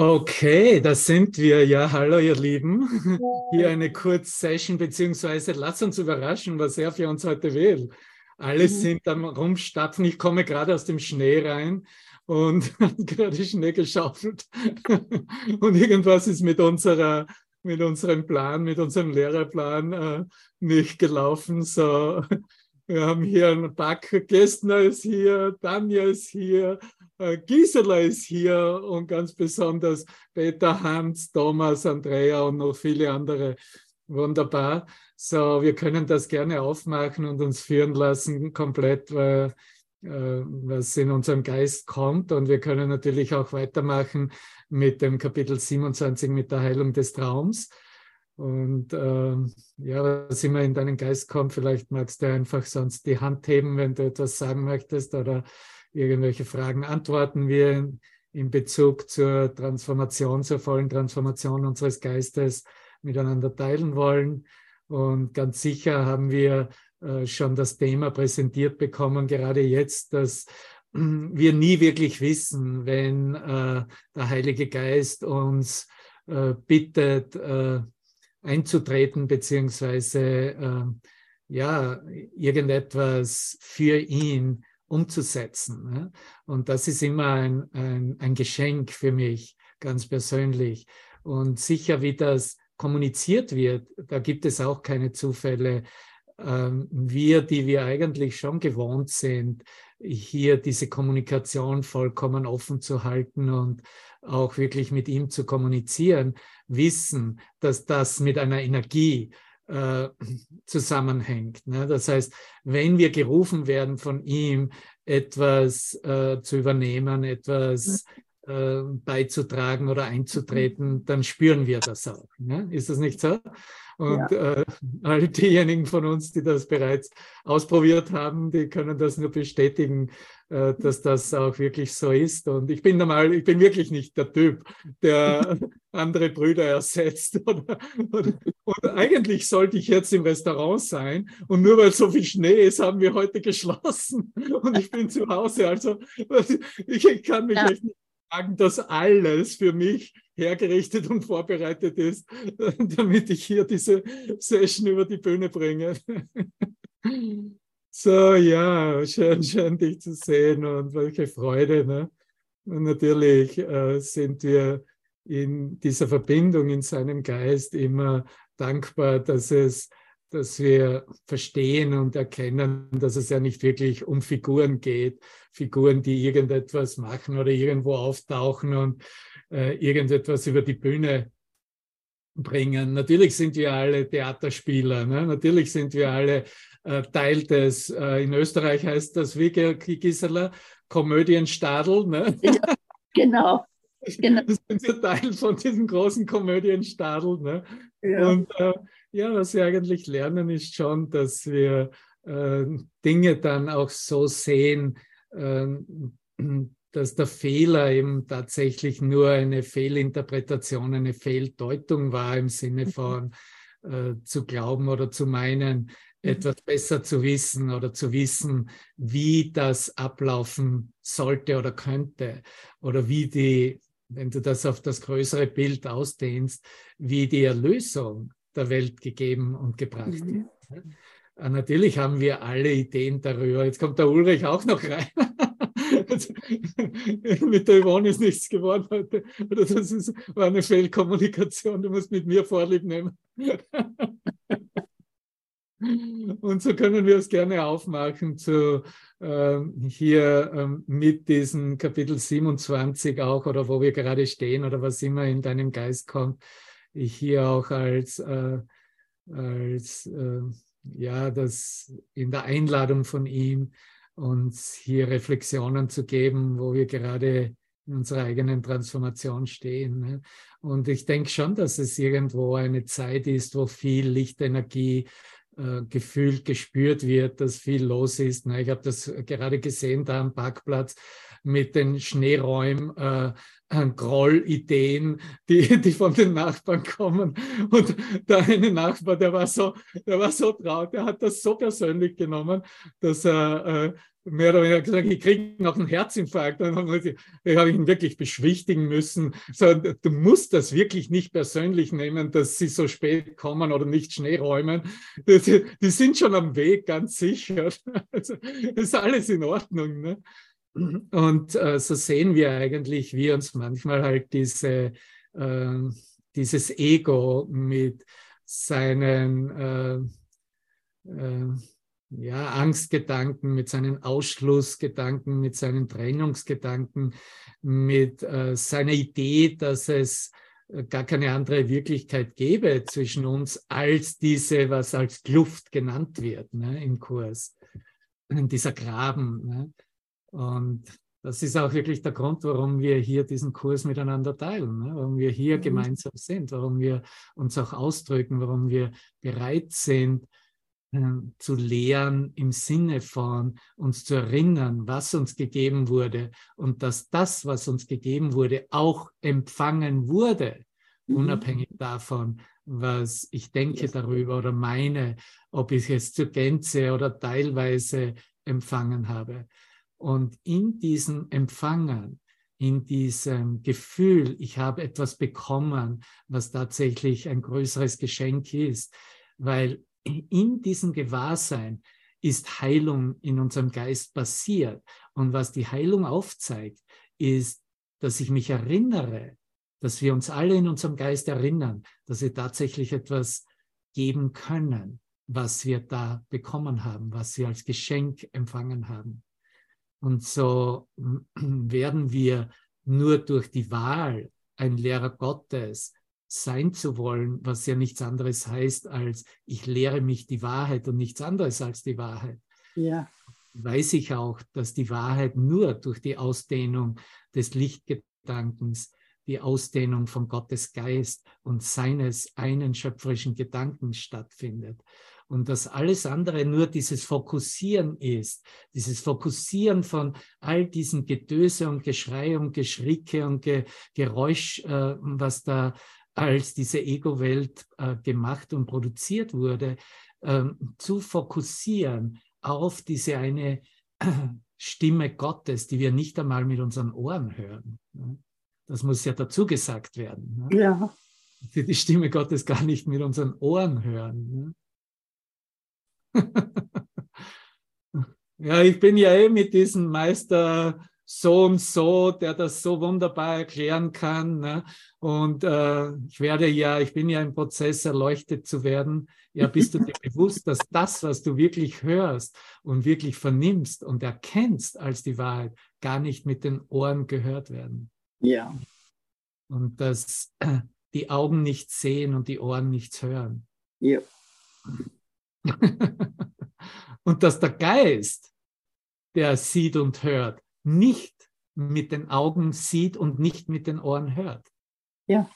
Okay, da sind wir. Ja, hallo ihr Lieben. Hier eine Kurz-Session, beziehungsweise lasst uns überraschen, was er für uns heute will. Alle mhm. sind am Rumstapfen. Ich komme gerade aus dem Schnee rein und gerade Schnee geschaufelt. und irgendwas ist mit unserer mit unserem Plan, mit unserem Lehrerplan äh, nicht gelaufen. So, wir haben hier einen Back, Gestner ist hier, Tanja ist hier, Gisela ist hier und ganz besonders Peter, Hans, Thomas, Andrea und noch viele andere. Wunderbar. So, wir können das gerne aufmachen und uns führen lassen, komplett, weil, äh, was in unserem Geist kommt. Und wir können natürlich auch weitermachen mit dem Kapitel 27 mit der Heilung des Traums. Und äh, ja, was immer in deinen Geist kommt, vielleicht magst du einfach sonst die Hand heben, wenn du etwas sagen möchtest oder irgendwelche Fragen antworten wir in Bezug zur Transformation, zur vollen Transformation unseres Geistes miteinander teilen wollen. Und ganz sicher haben wir äh, schon das Thema präsentiert bekommen, gerade jetzt, dass wir nie wirklich wissen, wenn äh, der Heilige Geist uns äh, bittet, einzutreten, beziehungsweise ja, irgendetwas für ihn umzusetzen. Ne? Und das ist immer ein, ein, ein Geschenk für mich, ganz persönlich. Und sicher, wie das kommuniziert wird, da gibt es auch keine Zufälle. Ähm, wir, die wir eigentlich schon gewohnt sind, hier diese Kommunikation vollkommen offen zu halten und auch wirklich mit ihm zu kommunizieren, wissen, dass das mit einer Energie äh, zusammenhängt. Ne? Das heißt, wenn wir gerufen werden von ihm, etwas äh, zu übernehmen, etwas äh, beizutragen oder einzutreten, dann spüren wir das auch. Ne? Ist das nicht so? Und ja. äh, all diejenigen von uns, die das bereits ausprobiert haben, die können das nur bestätigen, äh, dass das auch wirklich so ist. Und ich bin normal, ich bin wirklich nicht der Typ, der andere Brüder ersetzt. Oder, oder, und eigentlich sollte ich jetzt im Restaurant sein. Und nur weil so viel Schnee ist, haben wir heute geschlossen. Und ich bin zu Hause. Also ich, kann mich ja. echt nicht sagen, dass alles für mich hergerichtet und vorbereitet ist, damit ich hier diese Session über die Bühne bringe. So, ja, schön, schön dich zu sehen und welche Freude. Ne? Und natürlich äh, sind wir in dieser Verbindung in seinem Geist immer dankbar, dass es dass wir verstehen und erkennen, dass es ja nicht wirklich um Figuren geht, Figuren, die irgendetwas machen oder irgendwo auftauchen und äh, irgendetwas über die Bühne bringen. Natürlich sind wir alle Theaterspieler, ne? natürlich sind wir alle äh, Teil des, äh, in Österreich heißt das, wie Gisela, Komödienstadel. Ne? Ja, genau. genau. Das sind wir Teil von diesem großen Komödienstadel. Ne? Ja. Und äh, ja, was wir eigentlich lernen, ist schon, dass wir äh, Dinge dann auch so sehen, äh, dass der Fehler eben tatsächlich nur eine Fehlinterpretation, eine Fehldeutung war im Sinne mhm. von äh, zu glauben oder zu meinen, mhm. etwas besser zu wissen oder zu wissen, wie das ablaufen sollte oder könnte oder wie die, wenn du das auf das größere Bild ausdehnst, wie die Erlösung der Welt gegeben und gebracht mhm. Äh, natürlich haben wir alle Ideen darüber. Jetzt kommt der Ulrich auch noch rein. mit der Yvonne ist nichts geworden heute. Oder das ist, war eine Fehlkommunikation. Du musst mit mir Vorlieb nehmen. Und so können wir es gerne aufmachen zu äh, hier äh, mit diesem Kapitel 27 auch oder wo wir gerade stehen oder was immer in deinem Geist kommt ich hier auch als, äh, als äh, ja, das in der Einladung von ihm uns hier Reflexionen zu geben, wo wir gerade in unserer eigenen Transformation stehen. Ne? Und ich denke schon, dass es irgendwo eine Zeit ist, wo viel Lichtenergie äh, gefühlt, gespürt wird, dass viel los ist. Ne? Ich habe das gerade gesehen da am Parkplatz mit den Schneeräumen. Äh, Grollideen, die, die von den Nachbarn kommen. Und der eine Nachbar, der war so, der war so traurig, der hat das so persönlich genommen, dass er äh, mehr oder weniger gesagt, ich kriege noch einen Herzinfarkt. Dann habe ich ihn wirklich beschwichtigen müssen. So, du musst das wirklich nicht persönlich nehmen, dass sie so spät kommen oder nicht Schnee räumen. Die, die sind schon am Weg, ganz sicher. Also, ist alles in Ordnung. Ne? Und äh, so sehen wir eigentlich, wie uns manchmal halt diese, äh, dieses Ego mit seinen äh, äh ja, Angstgedanken, mit seinen Ausschlussgedanken, mit seinen Trennungsgedanken, mit äh, seiner Idee, dass es äh, gar keine andere Wirklichkeit gäbe zwischen uns als diese, was als Kluft genannt wird ne, im Kurs, dieser Graben. Ne? Und das ist auch wirklich der Grund, warum wir hier diesen Kurs miteinander teilen, ne? warum wir hier mhm. gemeinsam sind, warum wir uns auch ausdrücken, warum wir bereit sind, ähm, zu lehren im Sinne von uns zu erinnern, was uns gegeben wurde und dass das, was uns gegeben wurde, auch empfangen wurde, mhm. unabhängig davon, was ich denke darüber oder meine, ob ich es zur Gänze oder teilweise empfangen habe. Und in diesem Empfangen, in diesem Gefühl, ich habe etwas bekommen, was tatsächlich ein größeres Geschenk ist, weil in diesem Gewahrsein ist Heilung in unserem Geist passiert. Und was die Heilung aufzeigt, ist, dass ich mich erinnere, dass wir uns alle in unserem Geist erinnern, dass wir tatsächlich etwas geben können, was wir da bekommen haben, was wir als Geschenk empfangen haben. Und so werden wir nur durch die Wahl ein Lehrer Gottes sein zu wollen, was ja nichts anderes heißt als ich lehre mich die Wahrheit und nichts anderes als die Wahrheit. Ja. Weiß ich auch, dass die Wahrheit nur durch die Ausdehnung des Lichtgedankens, die Ausdehnung von Gottes Geist und seines einen schöpferischen Gedankens stattfindet. Und dass alles andere nur dieses Fokussieren ist, dieses Fokussieren von all diesen Getöse und Geschrei und Geschricke und Ge Geräusch, äh, was da als diese Ego-Welt äh, gemacht und produziert wurde, ähm, zu fokussieren auf diese eine äh, Stimme Gottes, die wir nicht einmal mit unseren Ohren hören. Ne? Das muss ja dazu gesagt werden. Ne? Ja. Die, die Stimme Gottes gar nicht mit unseren Ohren hören. Ja, ich bin ja eh mit diesem Meister so und so, der das so wunderbar erklären kann. Ne? Und äh, ich werde ja, ich bin ja im Prozess, erleuchtet zu werden. Ja, bist du dir bewusst, dass das, was du wirklich hörst und wirklich vernimmst und erkennst als die Wahrheit, gar nicht mit den Ohren gehört werden? Ja. Und dass äh, die Augen nichts sehen und die Ohren nichts hören. Ja. und dass der Geist, der sieht und hört, nicht mit den Augen sieht und nicht mit den Ohren hört. Ja.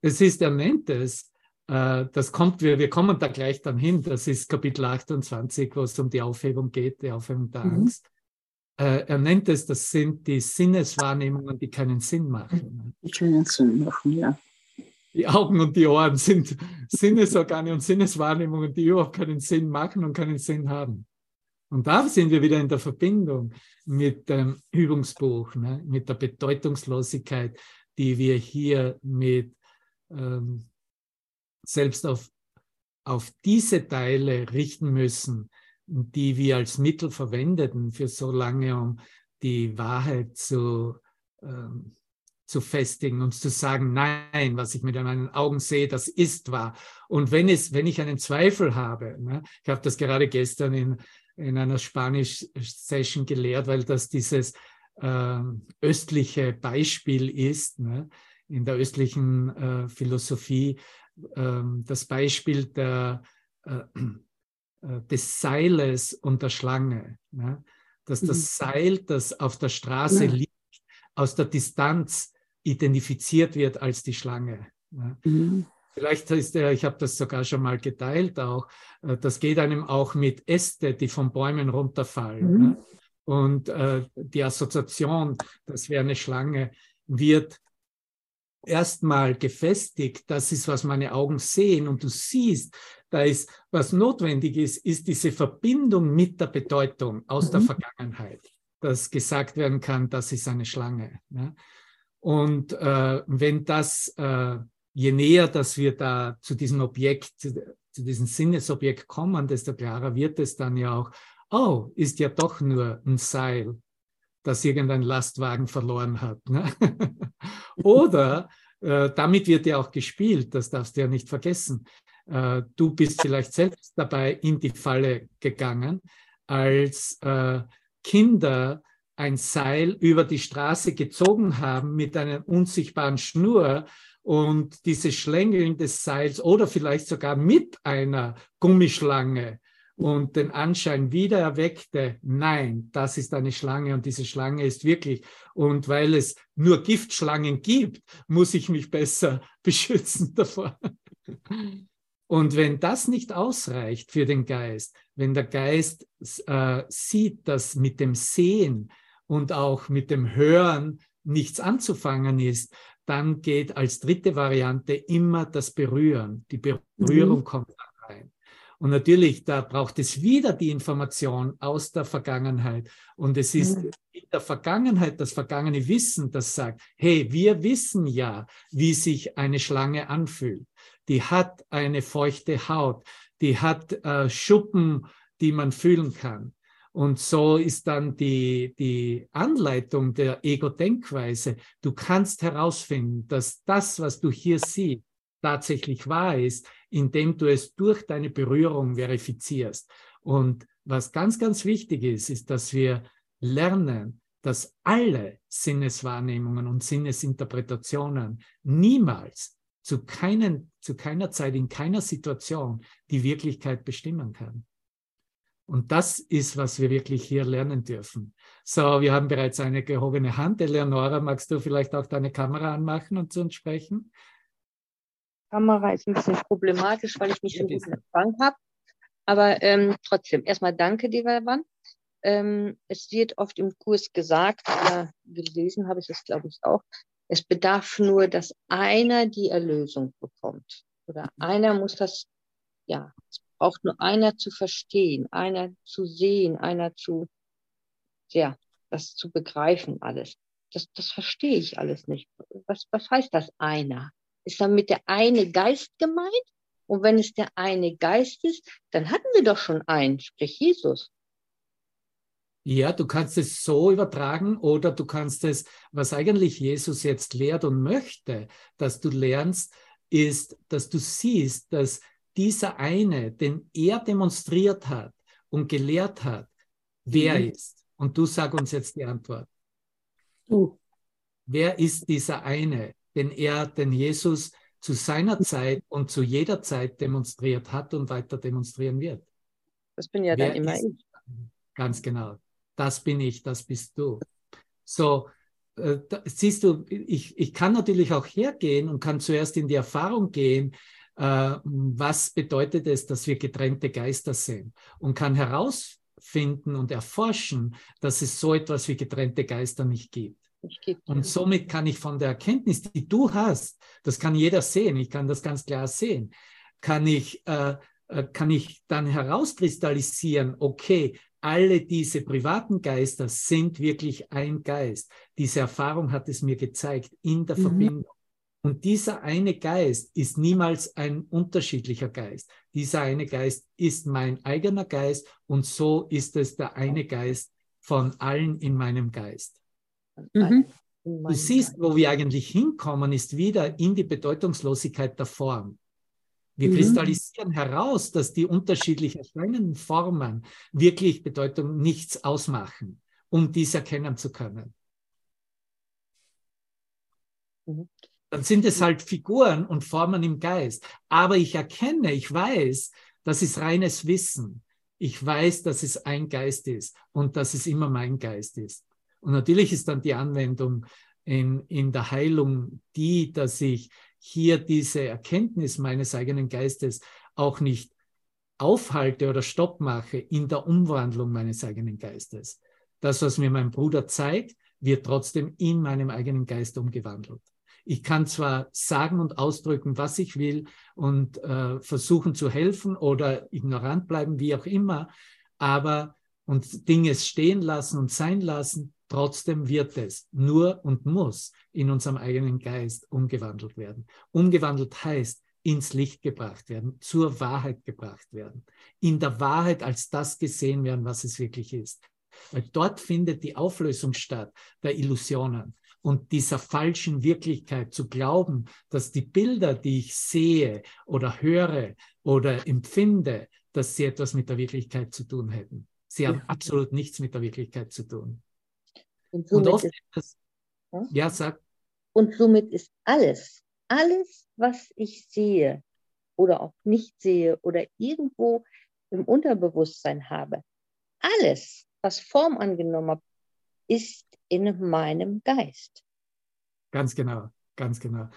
Es ist, er nennt es, äh, das kommt, wir, wir kommen da gleich dann hin, das ist Kapitel 28, wo es um die Aufhebung geht, die Aufhebung der mhm. Angst. Äh, er nennt es, das sind die Sinneswahrnehmungen, die keinen Sinn machen. Die keinen Sinn machen, ja. Die Augen und die Ohren sind Sinnesorgane und Sinneswahrnehmungen, die überhaupt keinen Sinn machen und keinen Sinn haben. Und da sind wir wieder in der Verbindung mit dem Übungsbuch, ne, mit der Bedeutungslosigkeit, die wir hier mit ähm, selbst auf, auf diese Teile richten müssen, die wir als Mittel verwendeten für so lange, um die Wahrheit zu, ähm, zu festigen und zu sagen, nein, was ich mit meinen Augen sehe, das ist wahr. Und wenn es, wenn ich einen Zweifel habe, ne, ich habe das gerade gestern in in einer Spanisch-Session gelehrt, weil das dieses äh, östliche Beispiel ist, ne? in der östlichen äh, Philosophie, äh, das Beispiel der, äh, äh, des Seiles und der Schlange. Ne? Dass das mhm. Seil, das auf der Straße liegt, aus der Distanz identifiziert wird als die Schlange. Mhm. Vielleicht ist er, ich habe das sogar schon mal geteilt auch, äh, das geht einem auch mit Äste, die von Bäumen runterfallen. Mhm. Und äh, die Assoziation, das wäre eine Schlange, wird erstmal gefestigt, das ist, was meine Augen sehen und du siehst, da ist, was notwendig ist, ist diese Verbindung mit der Bedeutung aus mhm. der Vergangenheit, dass gesagt werden kann, das ist eine Schlange. Ja? Und äh, wenn das, äh, je näher, dass wir da zu diesem Objekt, zu, diesem Sinnesobjekt kommen, desto klarer wird es dann ja auch, oh, ist ja doch nur ein Seil, das irgendein Lastwagen verloren hat. Ne? Oder äh, damit wird ja auch gespielt, das darfst du ja nicht vergessen. Äh, du bist vielleicht selbst dabei in die Falle gegangen, als äh, Kinder ein Seil über die Straße gezogen haben mit einer unsichtbaren Schnur und diese Schlängeln des Seils oder vielleicht sogar mit einer Gummischlange und den Anschein wieder erweckte, nein, das ist eine Schlange und diese Schlange ist wirklich. Und weil es nur Giftschlangen gibt, muss ich mich besser beschützen davor. Und wenn das nicht ausreicht für den Geist, wenn der Geist äh, sieht, dass mit dem Sehen und auch mit dem Hören nichts anzufangen ist, dann geht als dritte Variante immer das Berühren. Die Berührung mhm. kommt rein. Und natürlich, da braucht es wieder die Information aus der Vergangenheit. Und es ist mhm. in der Vergangenheit das vergangene Wissen, das sagt, hey, wir wissen ja, wie sich eine Schlange anfühlt. Die hat eine feuchte Haut, die hat äh, Schuppen, die man fühlen kann. Und so ist dann die, die Anleitung der Ego-Denkweise. Du kannst herausfinden, dass das, was du hier siehst, tatsächlich wahr ist, indem du es durch deine Berührung verifizierst. Und was ganz, ganz wichtig ist, ist, dass wir lernen, dass alle Sinneswahrnehmungen und Sinnesinterpretationen niemals zu, keinen, zu keiner Zeit, in keiner Situation die Wirklichkeit bestimmen kann. Und das ist, was wir wirklich hier lernen dürfen. So, wir haben bereits eine gehobene Hand. Eleonora, magst du vielleicht auch deine Kamera anmachen und zu uns sprechen? Kamera ist ein bisschen problematisch, weil ich nicht so gut Empfang habe. Aber ähm, trotzdem, erstmal danke, lieber Wann. Ähm, es wird oft im Kurs gesagt, oder gelesen habe ich es, glaube ich, auch, es bedarf nur, dass einer die Erlösung bekommt. Oder einer muss das, ja, braucht nur einer zu verstehen, einer zu sehen, einer zu, ja, das zu begreifen alles. Das, das verstehe ich alles nicht. Was, was heißt das einer? ist damit der eine Geist gemeint. Und wenn es der eine Geist ist, dann hatten wir doch schon einen, sprich Jesus. Ja, du kannst es so übertragen oder du kannst es, was eigentlich Jesus jetzt lehrt und möchte, dass du lernst, ist, dass du siehst, dass dieser eine, den er demonstriert hat und gelehrt hat, wer mhm. ist. Und du sag uns jetzt die Antwort. Du. Wer ist dieser eine? den er, den Jesus zu seiner Zeit und zu jeder Zeit demonstriert hat und weiter demonstrieren wird. Das bin ja Wer dann immer ich. Ganz genau. Das bin ich, das bist du. So, äh, da, siehst du, ich, ich kann natürlich auch hergehen und kann zuerst in die Erfahrung gehen, was bedeutet es, dass wir getrennte Geister sind und kann herausfinden und erforschen, dass es so etwas wie getrennte Geister nicht gibt. Und somit kann ich von der Erkenntnis, die du hast, das kann jeder sehen, ich kann das ganz klar sehen, kann ich, äh, äh, kann ich dann herauskristallisieren, okay, alle diese privaten Geister sind wirklich ein Geist. Diese Erfahrung hat es mir gezeigt in der mhm. Verbindung. Und dieser eine Geist ist niemals ein unterschiedlicher Geist. Dieser eine Geist ist mein eigener Geist und so ist es der eine Geist von allen in meinem Geist. Mhm. Du siehst, wo wir eigentlich hinkommen, ist wieder in die Bedeutungslosigkeit der Form. Wir mhm. kristallisieren heraus, dass die unterschiedlich erscheinenden Formen wirklich Bedeutung nichts ausmachen, um dies erkennen zu können. Mhm. Dann sind es halt Figuren und Formen im Geist. Aber ich erkenne, ich weiß, das ist reines Wissen. Ich weiß, dass es ein Geist ist und dass es immer mein Geist ist. Und natürlich ist dann die Anwendung in, in der Heilung die, dass ich hier diese Erkenntnis meines eigenen Geistes auch nicht aufhalte oder Stopp mache in der Umwandlung meines eigenen Geistes. Das, was mir mein Bruder zeigt, wird trotzdem in meinem eigenen Geist umgewandelt. Ich kann zwar sagen und ausdrücken, was ich will und äh, versuchen zu helfen oder ignorant bleiben, wie auch immer, aber und Dinge stehen lassen und sein lassen, trotzdem wird es nur und muss in unserem eigenen Geist umgewandelt werden. Umgewandelt heißt, ins Licht gebracht werden, zur Wahrheit gebracht werden, in der Wahrheit als das gesehen werden, was es wirklich ist. Weil dort findet die Auflösung statt der Illusionen und dieser falschen Wirklichkeit zu glauben, dass die Bilder, die ich sehe oder höre oder empfinde, dass sie etwas mit der Wirklichkeit zu tun hätten. Sie haben absolut nichts mit der Wirklichkeit zu tun. Und, und oft ist, das, ja? ja, sag. Und somit ist alles, alles, was ich sehe oder auch nicht sehe oder irgendwo im Unterbewusstsein habe, alles, was Form angenommen hat, ist in meinem Geist. Ganz genau, ganz genau.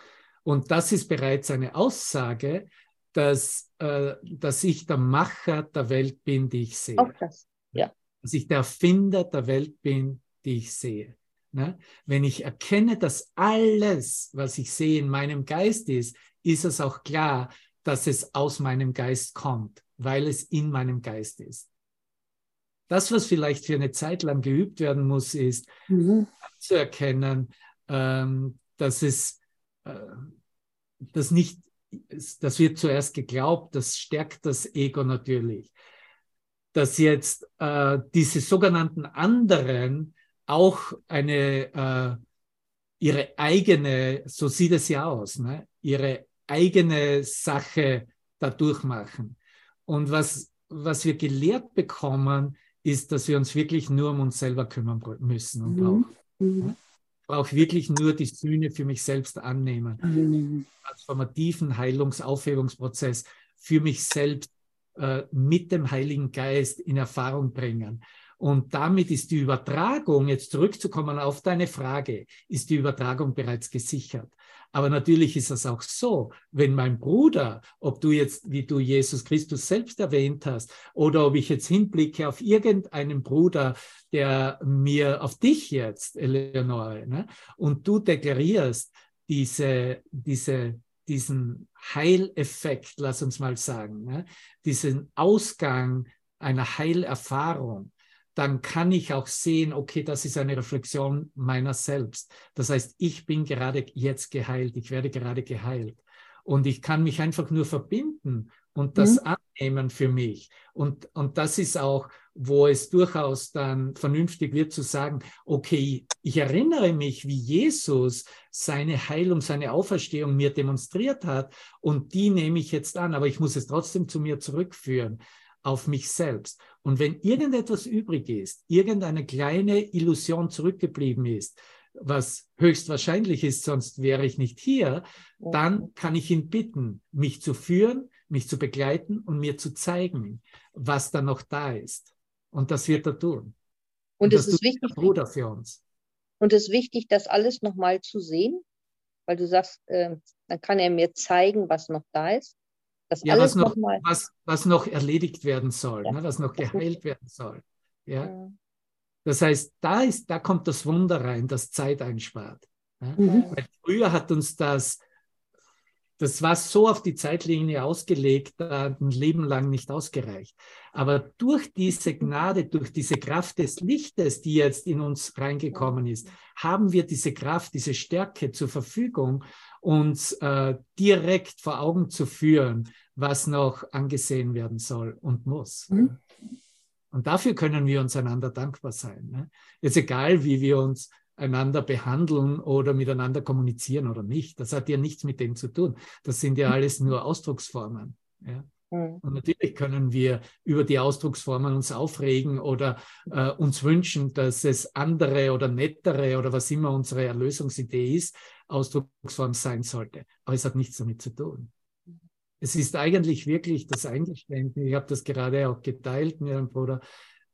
Und das ist bereits eine Aussage, dass, äh, dass ich der Macher der Welt bin, die ich sehe. Auch das, ja. Dass ich der Erfinder der Welt bin, die ich sehe. Ne? Wenn ich erkenne, dass alles, was ich sehe, in meinem Geist ist, ist es auch klar, dass es aus meinem Geist kommt, weil es in meinem Geist ist. Das, was vielleicht für eine Zeit lang geübt werden muss, ist mhm. zu erkennen, ähm, dass es äh, das nicht, das wird zuerst geglaubt, das stärkt das Ego natürlich. Dass jetzt äh, diese sogenannten anderen auch eine, äh, ihre eigene, so sieht es ja aus, ne? ihre eigene Sache dadurch machen. Und was, was wir gelehrt bekommen, ist, dass wir uns wirklich nur um uns selber kümmern müssen und brauchen. Mhm. mhm. Ich brauche wirklich nur die Sühne für mich selbst annehmen. Mhm. Transformativen Heilungsaufhebungsprozess für mich selbst äh, mit dem Heiligen Geist in Erfahrung bringen. Und damit ist die Übertragung, jetzt zurückzukommen auf deine Frage, ist die Übertragung bereits gesichert. Aber natürlich ist es auch so, wenn mein Bruder, ob du jetzt, wie du Jesus Christus selbst erwähnt hast, oder ob ich jetzt hinblicke auf irgendeinen Bruder, der mir, auf dich jetzt, Eleonore, ne, und du deklarierst diese, diese, diesen Heileffekt, lass uns mal sagen, ne, diesen Ausgang einer Heilerfahrung, dann kann ich auch sehen, okay, das ist eine Reflexion meiner selbst. Das heißt, ich bin gerade jetzt geheilt, ich werde gerade geheilt. Und ich kann mich einfach nur verbinden und das mhm. annehmen für mich. Und, und das ist auch, wo es durchaus dann vernünftig wird zu sagen, okay, ich erinnere mich, wie Jesus seine Heilung, seine Auferstehung mir demonstriert hat und die nehme ich jetzt an, aber ich muss es trotzdem zu mir zurückführen auf mich selbst. Und wenn irgendetwas übrig ist, irgendeine kleine Illusion zurückgeblieben ist, was höchstwahrscheinlich ist, sonst wäre ich nicht hier, dann kann ich ihn bitten, mich zu führen, mich zu begleiten und mir zu zeigen, was da noch da ist. Und das wird er tun. Und, und es ist wichtig, Bruder für uns. Und es ist wichtig, das alles nochmal zu sehen, weil du sagst, äh, dann kann er mir zeigen, was noch da ist. Das ja, alles was, noch, noch was, was noch erledigt werden soll, ja. ne, was noch geheilt werden soll. Ja? ja? Das heißt, da, ist, da kommt das Wunder rein, das Zeit einspart. Ja? Mhm. Weil früher hat uns das, das war so auf die Zeitlinie ausgelegt, ein Leben lang nicht ausgereicht. Aber durch diese Gnade, durch diese Kraft des Lichtes, die jetzt in uns reingekommen ist, haben wir diese Kraft, diese Stärke zur Verfügung, uns äh, direkt vor Augen zu führen, was noch angesehen werden soll und muss. Mhm. Und dafür können wir uns einander dankbar sein. Ne? Jetzt egal, wie wir uns einander behandeln oder miteinander kommunizieren oder nicht. Das hat ja nichts mit dem zu tun. Das sind ja alles nur Ausdrucksformen. Ja? Mhm. Und natürlich können wir über die Ausdrucksformen uns aufregen oder äh, uns wünschen, dass es andere oder nettere oder was immer unsere Erlösungsidee ist, Ausdrucksform sein sollte. Aber es hat nichts damit zu tun. Es ist eigentlich wirklich das Eingeständnis, ich habe das gerade auch geteilt mit einem Bruder,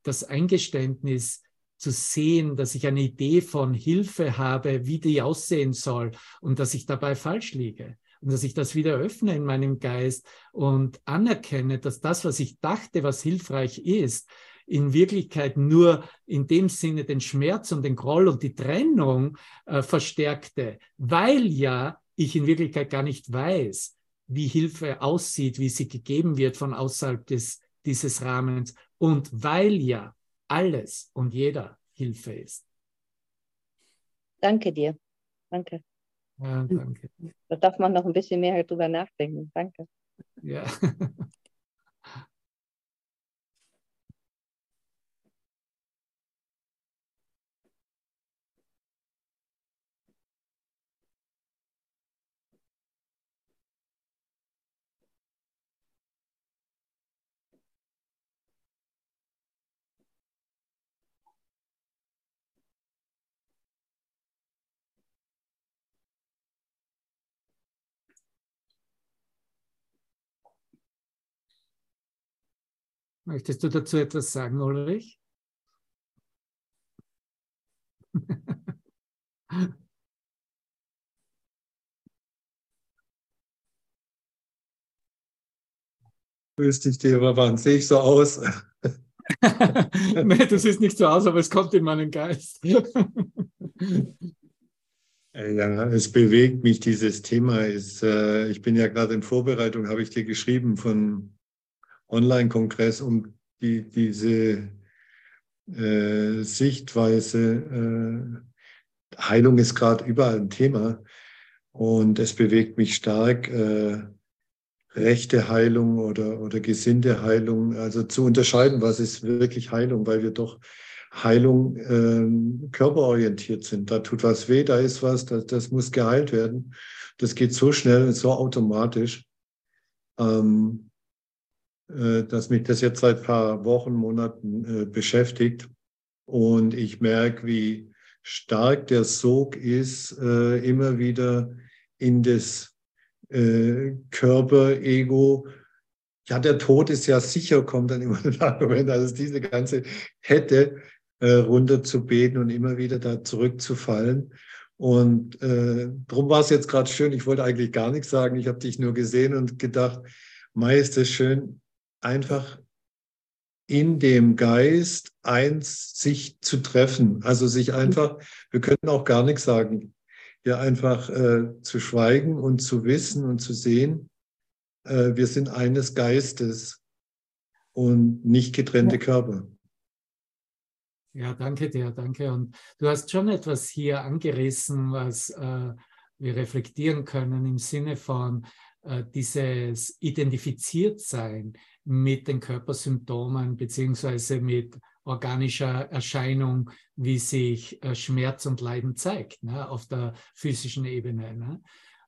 das Eingeständnis zu sehen, dass ich eine Idee von Hilfe habe, wie die aussehen soll und dass ich dabei falsch liege und dass ich das wieder öffne in meinem Geist und anerkenne, dass das, was ich dachte, was hilfreich ist, in Wirklichkeit nur in dem Sinne den Schmerz und den Groll und die Trennung äh, verstärkte, weil ja ich in Wirklichkeit gar nicht weiß, wie Hilfe aussieht, wie sie gegeben wird von außerhalb des, dieses Rahmens und weil ja alles und jeder Hilfe ist. Danke dir. Danke. Ja, danke. Da darf man noch ein bisschen mehr drüber nachdenken. Danke. Ja. Möchtest du dazu etwas sagen, Ulrich? Grüß dich, Devavan. Sehe ich so aus? nee, das ist nicht so aus, aber es kommt in meinen Geist. ja, es bewegt mich, dieses Thema. Ist, äh, ich bin ja gerade in Vorbereitung, habe ich dir geschrieben, von Online-Kongress um die, diese äh, Sichtweise. Äh, Heilung ist gerade überall ein Thema und es bewegt mich stark, äh, rechte Heilung oder, oder gesinnte Heilung, also zu unterscheiden, was ist wirklich Heilung, weil wir doch Heilung äh, körperorientiert sind. Da tut was weh, da ist was, das, das muss geheilt werden. Das geht so schnell und so automatisch. Ähm, äh, dass mich das jetzt seit paar Wochen, Monaten äh, beschäftigt. Und ich merke, wie stark der Sog ist, äh, immer wieder in das Körper, Ego. Ja, der Tod ist ja sicher, kommt dann immer ein Argument, also diese ganze Kette runter zu beten und immer wieder da zurückzufallen. Und äh, darum war es jetzt gerade schön. Ich wollte eigentlich gar nichts sagen. Ich habe dich nur gesehen und gedacht, Mai ist es schön, einfach in dem Geist eins sich zu treffen. Also sich einfach, wir können auch gar nichts sagen, ja einfach äh, zu schweigen und zu wissen und zu sehen, äh, wir sind eines Geistes und nicht getrennte Körper. Ja, danke dir, danke. Und du hast schon etwas hier angerissen, was äh, wir reflektieren können im Sinne von äh, dieses Identifiziertsein mit den Körpersymptomen beziehungsweise mit organischer Erscheinung, wie sich äh, Schmerz und Leiden zeigt ne, auf der physischen Ebene. Ne?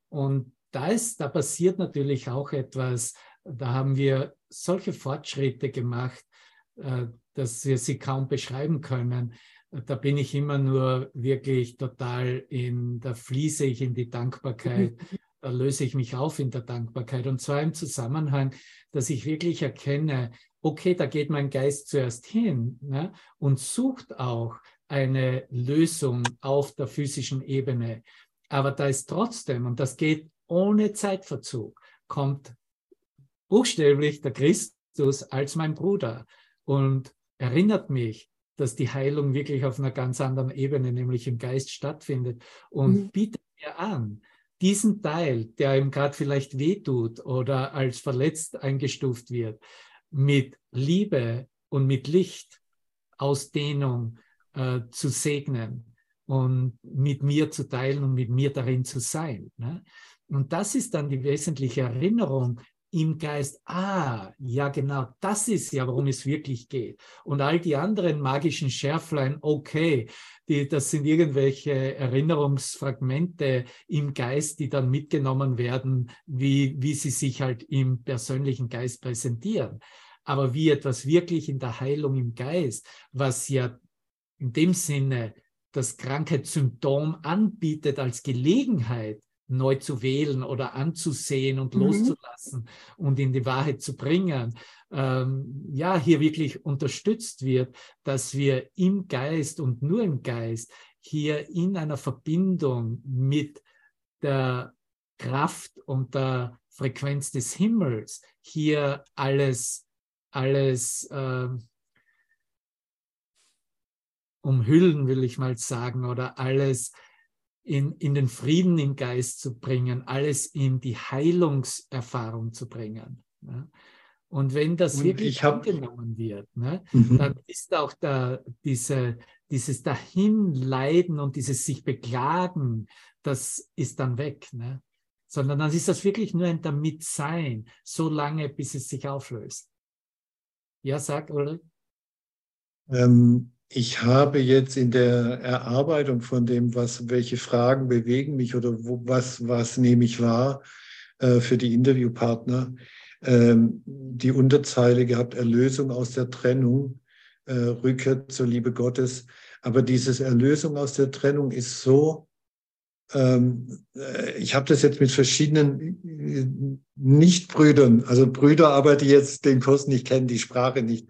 Und da, ist, da passiert natürlich auch etwas, da haben wir solche Fortschritte gemacht, äh, dass wir sie kaum beschreiben können. Da bin ich immer nur wirklich total in, da fließe ich in die Dankbarkeit da löse ich mich auf in der Dankbarkeit. Und zwar im Zusammenhang, dass ich wirklich erkenne, okay, da geht mein Geist zuerst hin ne, und sucht auch eine Lösung auf der physischen Ebene. Aber da ist trotzdem, und das geht ohne Zeitverzug, kommt buchstäblich der Christus als mein Bruder und erinnert mich, dass die Heilung wirklich auf einer ganz anderen Ebene, nämlich im Geist stattfindet und mhm. bietet mir an, diesen Teil, der ihm gerade vielleicht wehtut oder als verletzt eingestuft wird, mit Liebe und mit Licht, Ausdehnung äh, zu segnen und mit mir zu teilen und mit mir darin zu sein. Ne? Und das ist dann die wesentliche Erinnerung, im Geist, ah, ja genau, das ist ja, worum es wirklich geht. Und all die anderen magischen Schärflein, okay, die, das sind irgendwelche Erinnerungsfragmente im Geist, die dann mitgenommen werden, wie, wie sie sich halt im persönlichen Geist präsentieren. Aber wie etwas wirklich in der Heilung im Geist, was ja in dem Sinne das Krankheitssymptom anbietet als Gelegenheit, neu zu wählen oder anzusehen und mhm. loszulassen und in die Wahrheit zu bringen, ähm, ja, hier wirklich unterstützt wird, dass wir im Geist und nur im Geist hier in einer Verbindung mit der Kraft und der Frequenz des Himmels hier alles, alles äh, umhüllen, will ich mal sagen, oder alles in, in den Frieden im Geist zu bringen, alles in die Heilungserfahrung zu bringen. Ne? Und wenn das und wirklich hab... angenommen wird, ne, mhm. dann ist auch da diese, dieses Dahinleiden und dieses sich beklagen, das ist dann weg. Ne? Sondern dann ist das wirklich nur ein Damitsein, so lange, bis es sich auflöst. Ja, sag, Ulrich. Ähm, ich habe jetzt in der Erarbeitung von dem, was, welche Fragen bewegen mich oder wo, was, was nehme ich wahr äh, für die Interviewpartner, ähm, die Unterzeile gehabt, Erlösung aus der Trennung, äh, Rückkehr zur Liebe Gottes. Aber dieses Erlösung aus der Trennung ist so, ähm, äh, ich habe das jetzt mit verschiedenen äh, Nichtbrüdern, also Brüder, aber die jetzt den Kurs nicht kennen, die Sprache nicht.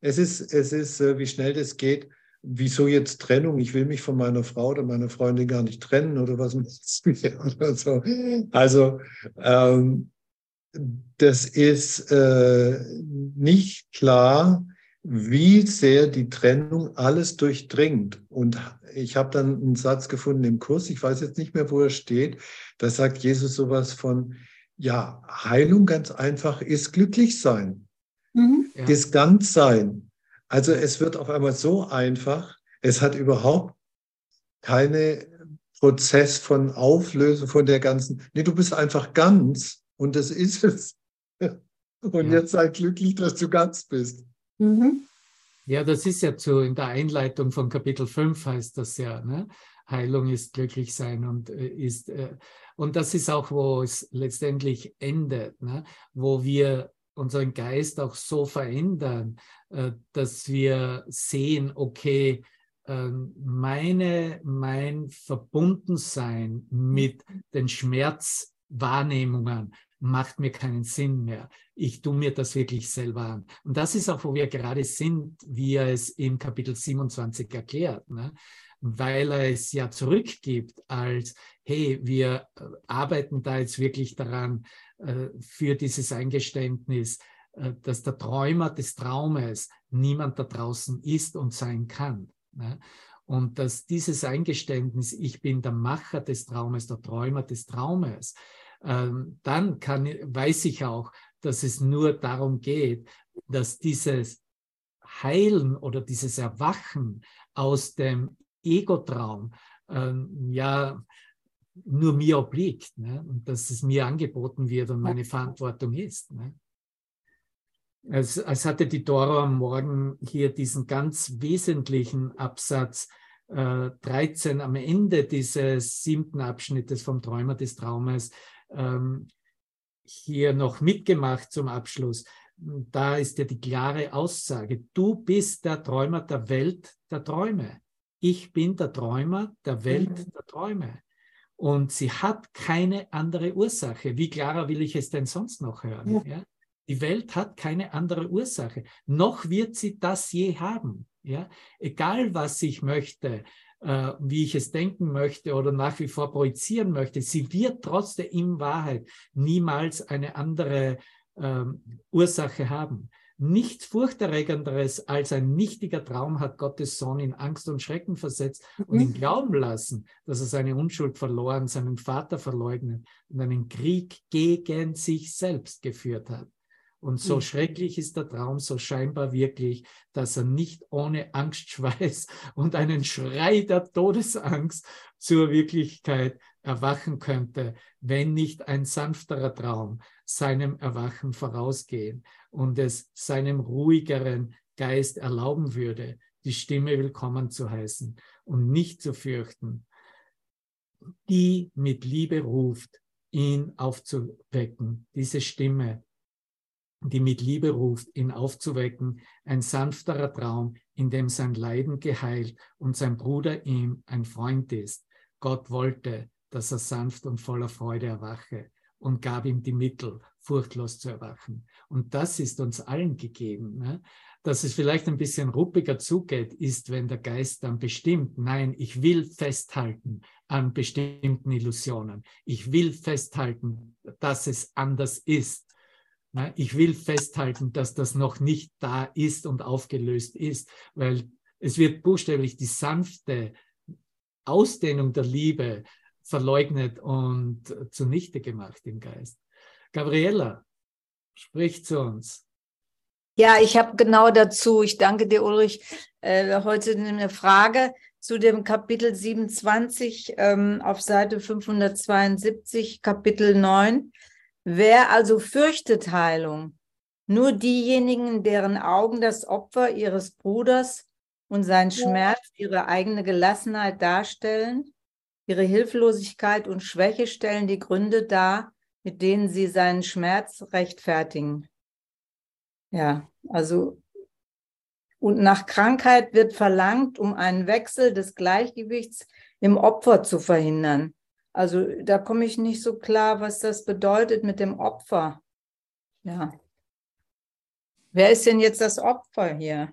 Es ist, es ist, äh, wie schnell das geht. Wieso jetzt Trennung? Ich will mich von meiner Frau oder meiner Freundin gar nicht trennen oder was oder so. Also ähm, das ist äh, nicht klar, wie sehr die Trennung alles durchdringt. Und ich habe dann einen Satz gefunden im Kurs, ich weiß jetzt nicht mehr, wo er steht, da sagt Jesus sowas von, ja, Heilung ganz einfach ist glücklich sein, mhm. ja. ist ganz sein. Also es wird auf einmal so einfach, es hat überhaupt keine Prozess von Auflösung von der ganzen, nee, du bist einfach ganz und das ist es. Und ja. jetzt sei glücklich, dass du ganz bist. Mhm. Ja, das ist ja zu, in der Einleitung von Kapitel 5 heißt das ja, ne? Heilung ist glücklich sein und äh, ist, äh, und das ist auch, wo es letztendlich endet, ne? wo wir unseren Geist auch so verändern, äh, dass wir sehen, okay, ähm, meine, mein Verbundensein mit den Schmerzwahrnehmungen, macht mir keinen Sinn mehr. Ich tue mir das wirklich selber an. Und das ist auch, wo wir gerade sind, wie er es im Kapitel 27 erklärt. Ne? Weil er es ja zurückgibt als, hey, wir äh, arbeiten da jetzt wirklich daran äh, für dieses Eingeständnis, äh, dass der Träumer des Traumes niemand da draußen ist und sein kann. Ne? Und dass dieses Eingeständnis, ich bin der Macher des Traumes, der Träumer des Traumes, ähm, dann kann, weiß ich auch, dass es nur darum geht, dass dieses Heilen oder dieses Erwachen aus dem Ego-Traum ähm, ja nur mir obliegt ne? und dass es mir angeboten wird und meine Verantwortung ist. Ne? Als, als hatte die Doro am Morgen hier diesen ganz wesentlichen Absatz äh, 13 am Ende dieses siebten Abschnittes vom Träumer des Traumes ähm, hier noch mitgemacht zum Abschluss. Da ist ja die klare Aussage, du bist der Träumer der Welt der Träume. Ich bin der Träumer der Welt mhm. der Träume. Und sie hat keine andere Ursache. Wie klarer will ich es denn sonst noch hören? Ja. Ja? Die Welt hat keine andere Ursache. Noch wird sie das je haben. Ja? Egal, was ich möchte, äh, wie ich es denken möchte oder nach wie vor projizieren möchte, sie wird trotzdem in Wahrheit niemals eine andere ähm, Ursache haben. Nichts furchterregenderes als ein nichtiger Traum hat Gottes Sohn in Angst und Schrecken versetzt und ihn mhm. glauben lassen, dass er seine Unschuld verloren, seinen Vater verleugnet und einen Krieg gegen sich selbst geführt hat. Und so mhm. schrecklich ist der Traum, so scheinbar wirklich, dass er nicht ohne Angstschweiß und einen Schrei der Todesangst zur Wirklichkeit erwachen könnte, wenn nicht ein sanfterer Traum seinem Erwachen vorausgehen und es seinem ruhigeren Geist erlauben würde, die Stimme willkommen zu heißen und nicht zu fürchten, die mit Liebe ruft, ihn aufzuwecken, diese Stimme, die mit Liebe ruft, ihn aufzuwecken, ein sanfterer Traum, in dem sein Leiden geheilt und sein Bruder ihm ein Freund ist. Gott wollte, dass er sanft und voller Freude erwache und gab ihm die Mittel, furchtlos zu erwachen. Und das ist uns allen gegeben. Ne? Dass es vielleicht ein bisschen ruppiger zugeht, ist, wenn der Geist dann bestimmt, nein, ich will festhalten an bestimmten Illusionen. Ich will festhalten, dass es anders ist ich will festhalten, dass das noch nicht da ist und aufgelöst ist, weil Es wird buchstäblich die sanfte Ausdehnung der Liebe verleugnet und zunichte gemacht im Geist. Gabriela, sprich zu uns. Ja, ich habe genau dazu, ich danke dir, Ulrich, äh, heute eine Frage zu dem Kapitel 27 ähm, auf Seite 572, Kapitel 9. Wer also fürchtet Heilung, nur diejenigen, deren Augen das Opfer ihres Bruders und sein Schmerz ihre eigene Gelassenheit darstellen, ihre Hilflosigkeit und Schwäche stellen die Gründe dar, mit denen sie seinen Schmerz rechtfertigen. Ja, also und nach Krankheit wird verlangt, um einen Wechsel des Gleichgewichts im Opfer zu verhindern. Also da komme ich nicht so klar, was das bedeutet mit dem Opfer. Ja. Wer ist denn jetzt das Opfer hier?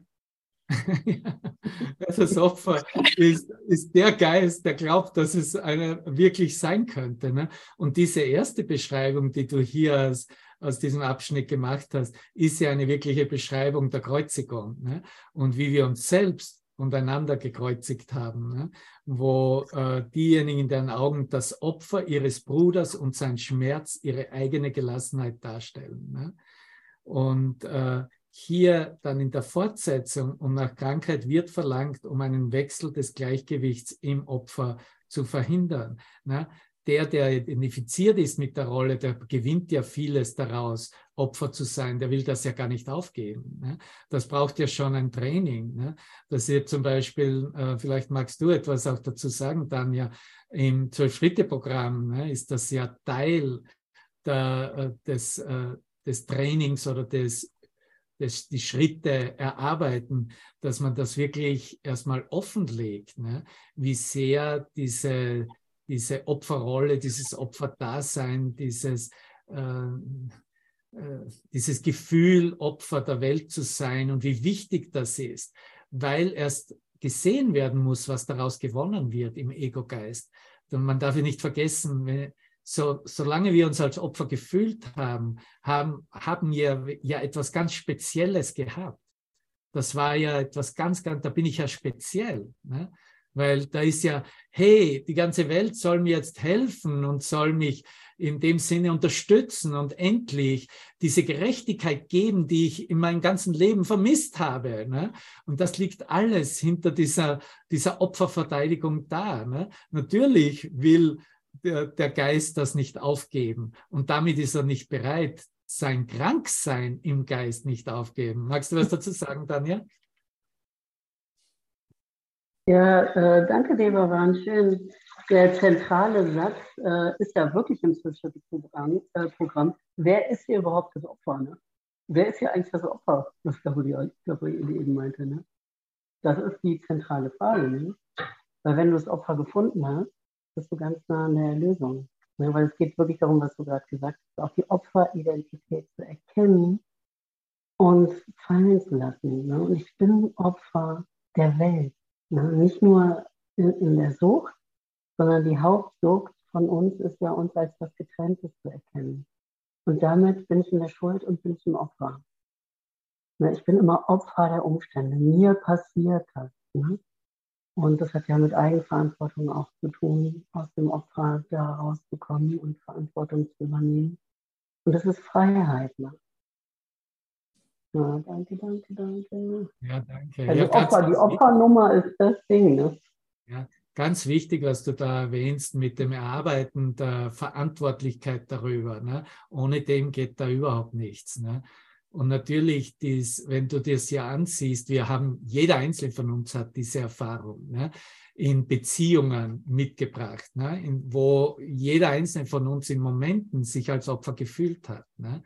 das Opfer ist, ist der Geist, der glaubt, dass es einer wirklich sein könnte. Ne? Und diese erste Beschreibung, die du hier aus, aus diesem Abschnitt gemacht hast, ist ja eine wirkliche Beschreibung der Kreuzigung ne? und wie wir uns selbst und einander gekreuzigt haben, ne? wo äh, diejenigen, deren Augen das Opfer ihres Bruders und sein Schmerz ihre eigene Gelassenheit darstellen. Ne? Und äh, hier dann in der Fortsetzung und nach Krankheit wird verlangt, um einen Wechsel des Gleichgewichts im Opfer zu verhindern. Ne? Der, der identifiziert ist mit der Rolle, der gewinnt ja vieles daraus, Opfer zu sein. Der will das ja gar nicht aufgeben. Ne? Das braucht ja schon ein Training. Ne? Dass ihr zum Beispiel, äh, vielleicht magst du etwas auch dazu sagen, Tanja, im Zwölf-Schritte-Programm ne, ist das ja Teil der, äh, des, äh, des Trainings oder des das, die Schritte erarbeiten, dass man das wirklich erstmal offenlegt, ne? wie sehr diese, diese Opferrolle, dieses Opferdasein, dieses, äh, äh, dieses Gefühl, Opfer der Welt zu sein und wie wichtig das ist, weil erst gesehen werden muss, was daraus gewonnen wird im Ego-Geist. Man darf ja nicht vergessen, wenn, so, solange wir uns als Opfer gefühlt haben, haben, haben wir ja etwas ganz Spezielles gehabt. Das war ja etwas ganz, ganz, da bin ich ja speziell. Ne? Weil da ist ja, hey, die ganze Welt soll mir jetzt helfen und soll mich in dem Sinne unterstützen und endlich diese Gerechtigkeit geben, die ich in meinem ganzen Leben vermisst habe. Ne? Und das liegt alles hinter dieser, dieser Opferverteidigung da. Ne? Natürlich will der, der Geist das nicht aufgeben. Und damit ist er nicht bereit, sein Kranksein im Geist nicht aufgeben. Magst du was dazu sagen, Daniel? Ja, äh, danke, Deborah. Schön. Der zentrale Satz äh, ist ja wirklich im Programm, äh, Programm. Wer ist hier überhaupt das Opfer? Ne? Wer ist hier eigentlich das Opfer, was Gabriele eben meinte? Ne? Das ist die zentrale Frage. Ne? Weil wenn du das Opfer gefunden hast, bist du ganz nah an der Erlösung. Ja, weil es geht wirklich darum, was du gerade gesagt hast, auch die Opferidentität zu erkennen und fallen zu lassen. Ne? Und ich bin Opfer der Welt. Ne? Nicht nur in, in, der Sucht, sondern die Hauptsucht von uns ist ja, uns als was Getrenntes zu erkennen. Und damit bin ich in der Schuld und bin ich im Opfer. Ne? Ich bin immer Opfer der Umstände. Mir passiert das. Ne? Und das hat ja mit Eigenverantwortung auch zu tun, aus dem Opfer da rauszukommen und Verantwortung zu übernehmen. Und das ist Freiheit. Ne? Ja, danke, danke, danke. Ja, danke. Also ja, Opfer, die Opfernummer ist das Ding. Ne? Ja, ganz wichtig, was du da erwähnst mit dem Erarbeiten der Verantwortlichkeit darüber. Ne? Ohne dem geht da überhaupt nichts. Ne? Und natürlich, dies, wenn du das ja ansiehst, wir haben, jeder Einzelne von uns hat diese Erfahrung ne, in Beziehungen mitgebracht, ne, in, wo jeder Einzelne von uns in Momenten sich als Opfer gefühlt hat. Ne.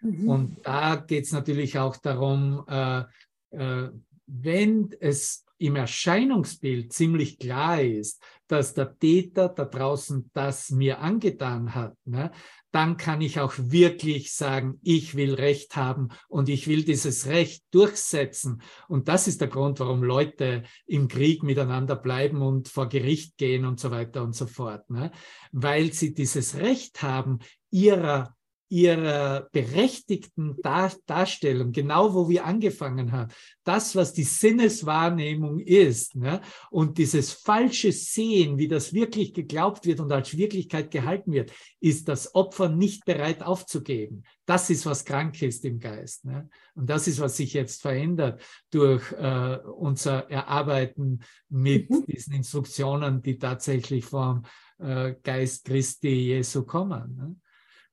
Mhm. Und da geht es natürlich auch darum, äh, äh, wenn es im Erscheinungsbild ziemlich klar ist, dass der Täter da draußen das mir angetan hat, ne, dann kann ich auch wirklich sagen, ich will Recht haben und ich will dieses Recht durchsetzen. Und das ist der Grund, warum Leute im Krieg miteinander bleiben und vor Gericht gehen und so weiter und so fort. Ne? Weil sie dieses Recht haben, ihrer ihrer berechtigten Dar Darstellung, genau wo wir angefangen haben, das, was die Sinneswahrnehmung ist, ne? und dieses falsche Sehen, wie das wirklich geglaubt wird und als Wirklichkeit gehalten wird, ist das Opfer nicht bereit aufzugeben. Das ist, was krank ist im Geist. Ne? Und das ist, was sich jetzt verändert durch äh, unser Erarbeiten mit mhm. diesen Instruktionen, die tatsächlich vom äh, Geist Christi Jesu kommen. Ne?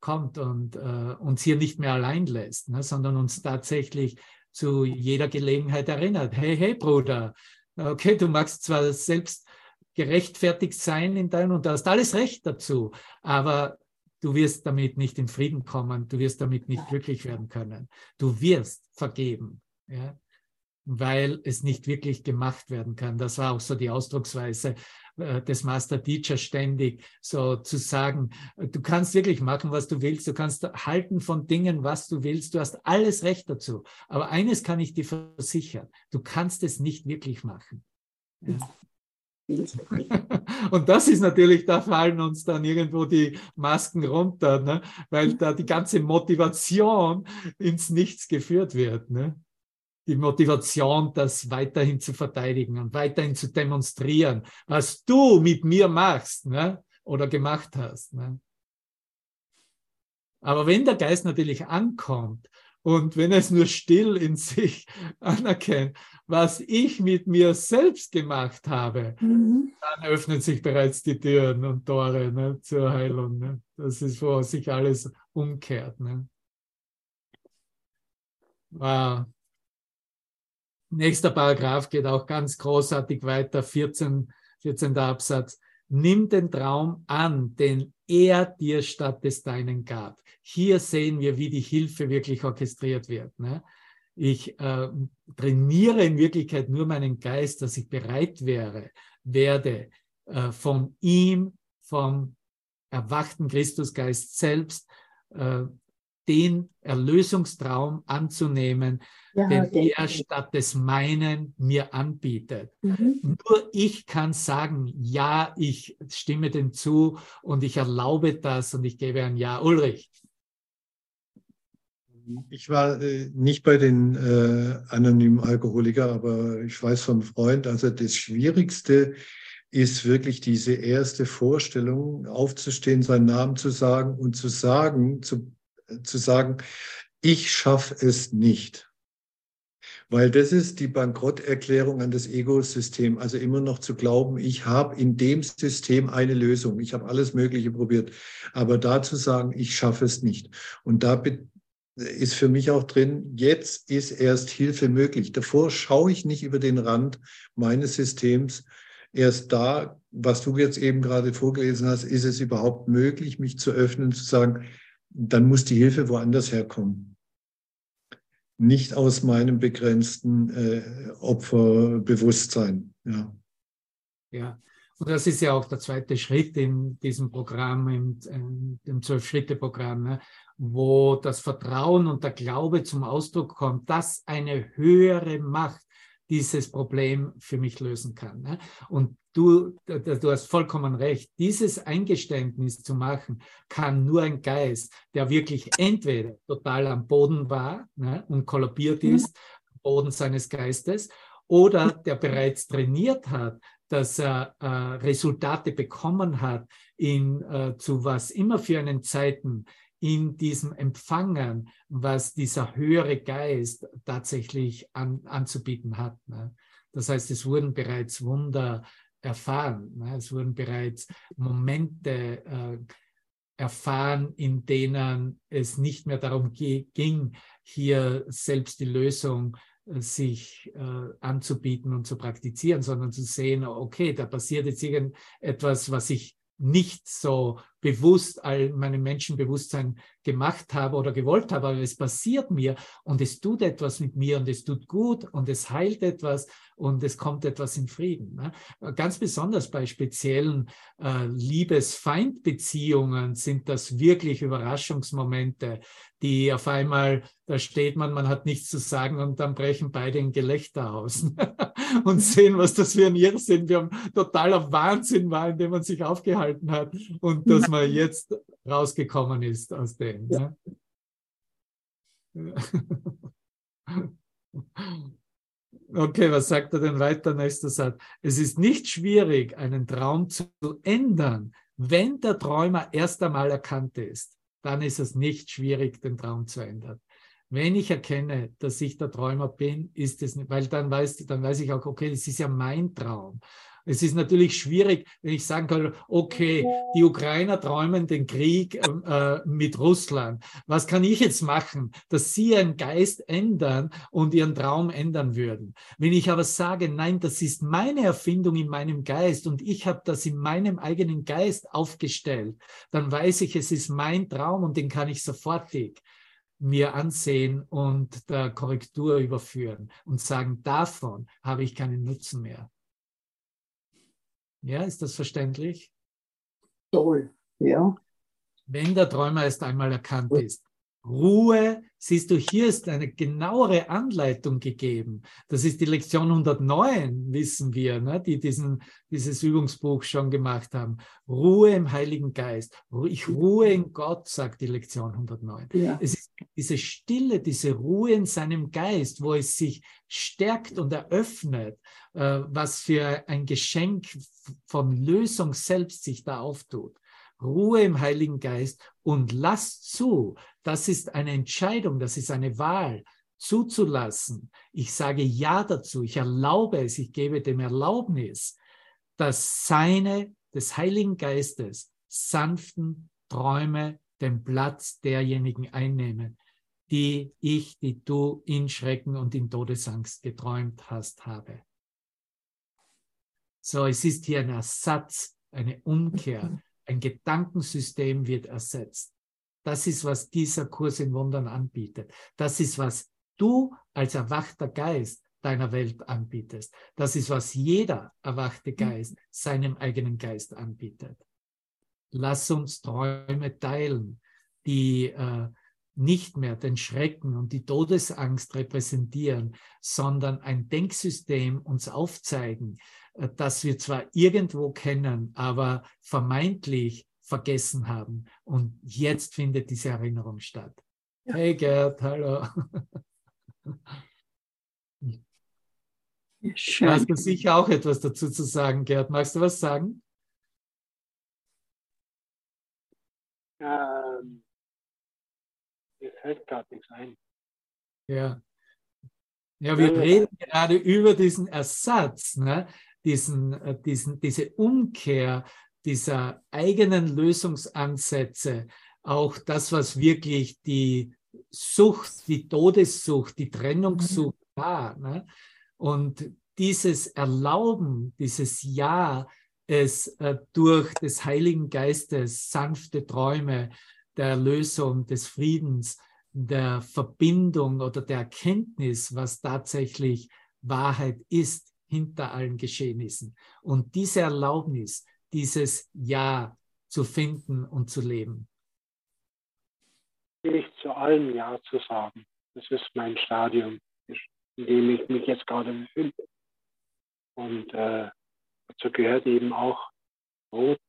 Kommt und äh, uns hier nicht mehr allein lässt, ne, sondern uns tatsächlich zu jeder Gelegenheit erinnert. Hey, hey, Bruder, okay, du magst zwar selbst gerechtfertigt sein in deinem und du hast alles Recht dazu, aber du wirst damit nicht in Frieden kommen, du wirst damit nicht glücklich werden können. Du wirst vergeben. Ja? Weil es nicht wirklich gemacht werden kann. Das war auch so die Ausdrucksweise äh, des Master Teacher ständig, so zu sagen, du kannst wirklich machen, was du willst, du kannst halten von Dingen, was du willst, du hast alles Recht dazu. Aber eines kann ich dir versichern, du kannst es nicht wirklich machen. Ja. Und das ist natürlich, da fallen uns dann irgendwo die Masken runter, ne? weil da die ganze Motivation ins Nichts geführt wird. Ne? Die Motivation, das weiterhin zu verteidigen und weiterhin zu demonstrieren, was du mit mir machst ne? oder gemacht hast. Ne? Aber wenn der Geist natürlich ankommt und wenn es nur still in sich anerkennt, was ich mit mir selbst gemacht habe, mhm. dann öffnen sich bereits die Türen und Tore ne, zur Heilung. Ne? Das ist, wo sich alles umkehrt. Ne? Wow. Nächster Paragraph geht auch ganz großartig weiter, 14, 14. Absatz. Nimm den Traum an, den er dir statt des deinen gab. Hier sehen wir, wie die Hilfe wirklich orchestriert wird. Ne? Ich äh, trainiere in Wirklichkeit nur meinen Geist, dass ich bereit wäre, werde äh, von ihm, vom erwachten Christusgeist selbst, äh, den Erlösungstraum anzunehmen, ja, den er statt des meinen mir anbietet. Mhm. Nur ich kann sagen, ja, ich stimme dem zu und ich erlaube das und ich gebe ein Ja. Ulrich. Ich war äh, nicht bei den äh, anonymen Alkoholiker, aber ich weiß von Freund, also das Schwierigste ist wirklich diese erste Vorstellung, aufzustehen, seinen Namen zu sagen und zu sagen, zu zu sagen, ich schaffe es nicht. Weil das ist die Bankrotterklärung an das Ego-System. Also immer noch zu glauben, ich habe in dem System eine Lösung. Ich habe alles Mögliche probiert. Aber da zu sagen, ich schaffe es nicht. Und da ist für mich auch drin, jetzt ist erst Hilfe möglich. Davor schaue ich nicht über den Rand meines Systems. Erst da, was du jetzt eben gerade vorgelesen hast, ist es überhaupt möglich, mich zu öffnen, zu sagen, dann muss die Hilfe woanders herkommen. Nicht aus meinem begrenzten äh, Opferbewusstsein. Ja. ja, und das ist ja auch der zweite Schritt in diesem Programm, in, in dem Zwölf-Schritte-Programm, ne, wo das Vertrauen und der Glaube zum Ausdruck kommt, dass eine höhere Macht dieses Problem für mich lösen kann. Ne? Und du, du hast vollkommen recht, dieses Eingeständnis zu machen, kann nur ein Geist, der wirklich entweder total am Boden war ne, und kollabiert mhm. ist, am Boden seines Geistes, oder der bereits trainiert hat, dass er äh, Resultate bekommen hat in äh, zu was immer für einen Zeiten in diesem Empfangen, was dieser höhere Geist tatsächlich an, anzubieten hat. Ne? Das heißt, es wurden bereits Wunder erfahren. Ne? Es wurden bereits Momente äh, erfahren, in denen es nicht mehr darum ging, hier selbst die Lösung äh, sich äh, anzubieten und zu praktizieren, sondern zu sehen, okay, da passiert jetzt irgendetwas, was ich nicht so bewusst all meinem Menschenbewusstsein gemacht habe oder gewollt habe, aber es passiert mir und es tut etwas mit mir und es tut gut und es heilt etwas und es kommt etwas in Frieden. Ne? Ganz besonders bei speziellen äh, Liebes-Feind-Beziehungen sind das wirklich Überraschungsmomente, die auf einmal, da steht man, man hat nichts zu sagen und dann brechen beide in Gelächter aus und sehen, was das für ein Irrsinn, wir haben totaler Wahnsinn war, in dem man sich aufgehalten hat und dass man jetzt rausgekommen ist aus dem. Ja. Ne? Okay, was sagt er denn weiter? Nächster Satz. Es ist nicht schwierig, einen Traum zu ändern, wenn der Träumer erst einmal erkannt ist. Dann ist es nicht schwierig, den Traum zu ändern. Wenn ich erkenne, dass ich der Träumer bin, ist es nicht, weil dann weiß, dann weiß ich auch, okay, das ist ja mein Traum. Es ist natürlich schwierig, wenn ich sagen kann, okay, die Ukrainer träumen den Krieg ähm, äh, mit Russland. Was kann ich jetzt machen, dass sie ihren Geist ändern und ihren Traum ändern würden? Wenn ich aber sage, nein, das ist meine Erfindung in meinem Geist und ich habe das in meinem eigenen Geist aufgestellt, dann weiß ich, es ist mein Traum und den kann ich sofortig mir ansehen und der Korrektur überführen und sagen, davon habe ich keinen Nutzen mehr. Ja, ist das verständlich? Toll, ja. Wenn der Träumer erst einmal erkannt ist. Ruhe, siehst du, hier ist eine genauere Anleitung gegeben. Das ist die Lektion 109, wissen wir, ne, die diesen, dieses Übungsbuch schon gemacht haben. Ruhe im Heiligen Geist. Ich ruhe in Gott, sagt die Lektion 109. Ja. Es ist diese Stille, diese Ruhe in seinem Geist, wo es sich stärkt und eröffnet, äh, was für ein Geschenk von Lösung selbst sich da auftut. Ruhe im Heiligen Geist und lass zu. Das ist eine Entscheidung, das ist eine Wahl, zuzulassen. Ich sage Ja dazu, ich erlaube es, ich gebe dem Erlaubnis, dass seine, des Heiligen Geistes, sanften Träume den Platz derjenigen einnehmen, die ich, die du in Schrecken und in Todesangst geträumt hast, habe. So, es ist hier ein Ersatz, eine Umkehr. Ein Gedankensystem wird ersetzt. Das ist, was dieser Kurs in Wundern anbietet. Das ist, was du als erwachter Geist deiner Welt anbietest. Das ist, was jeder erwachte mhm. Geist seinem eigenen Geist anbietet. Lass uns Träume teilen, die äh, nicht mehr den Schrecken und die Todesangst repräsentieren, sondern ein Denksystem uns aufzeigen, das wir zwar irgendwo kennen, aber vermeintlich vergessen haben. Und jetzt findet diese Erinnerung statt. Ja. Hey Gerd, hallo. Schön. Du hast du sicher auch etwas dazu zu sagen, Gerd. Magst du was sagen? Ähm, mir fällt gerade nichts ein. Ja. Ja, wir reden gerade über diesen Ersatz. Ne? Diesen, äh, diesen, diese Umkehr dieser eigenen Lösungsansätze, auch das, was wirklich die Sucht, die Todessucht, die Trennungssucht mhm. war. Ne? Und dieses Erlauben, dieses Ja, es äh, durch des Heiligen Geistes sanfte Träume der Erlösung, des Friedens, der Verbindung oder der Erkenntnis, was tatsächlich Wahrheit ist, hinter allen Geschehnissen. Und diese Erlaubnis, dieses Ja zu finden und zu leben. Nicht zu allem Ja zu sagen. Das ist mein Stadium, in dem ich mich jetzt gerade befinde. Und äh, dazu gehört eben auch Tod,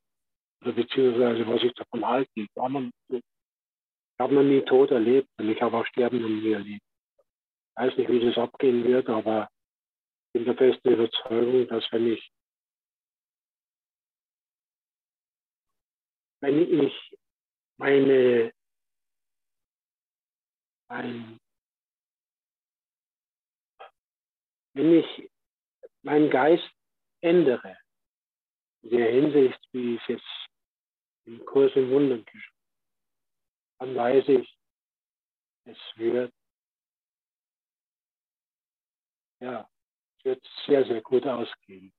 oder beziehungsweise was ich davon halte. Ich habe noch nie Tod erlebt und ich habe auch Sterben noch nie erlebt. Ich weiß nicht, wie das abgehen wird, aber bin der festen Überzeugung, dass wenn ich, wenn ich meine, mein, wenn ich meinen Geist ändere, in der Hinsicht, wie ich es im Kurs in Wundern geschrieben dann weiß ich, es wird ja, wird sehr, sehr gut ausgehen.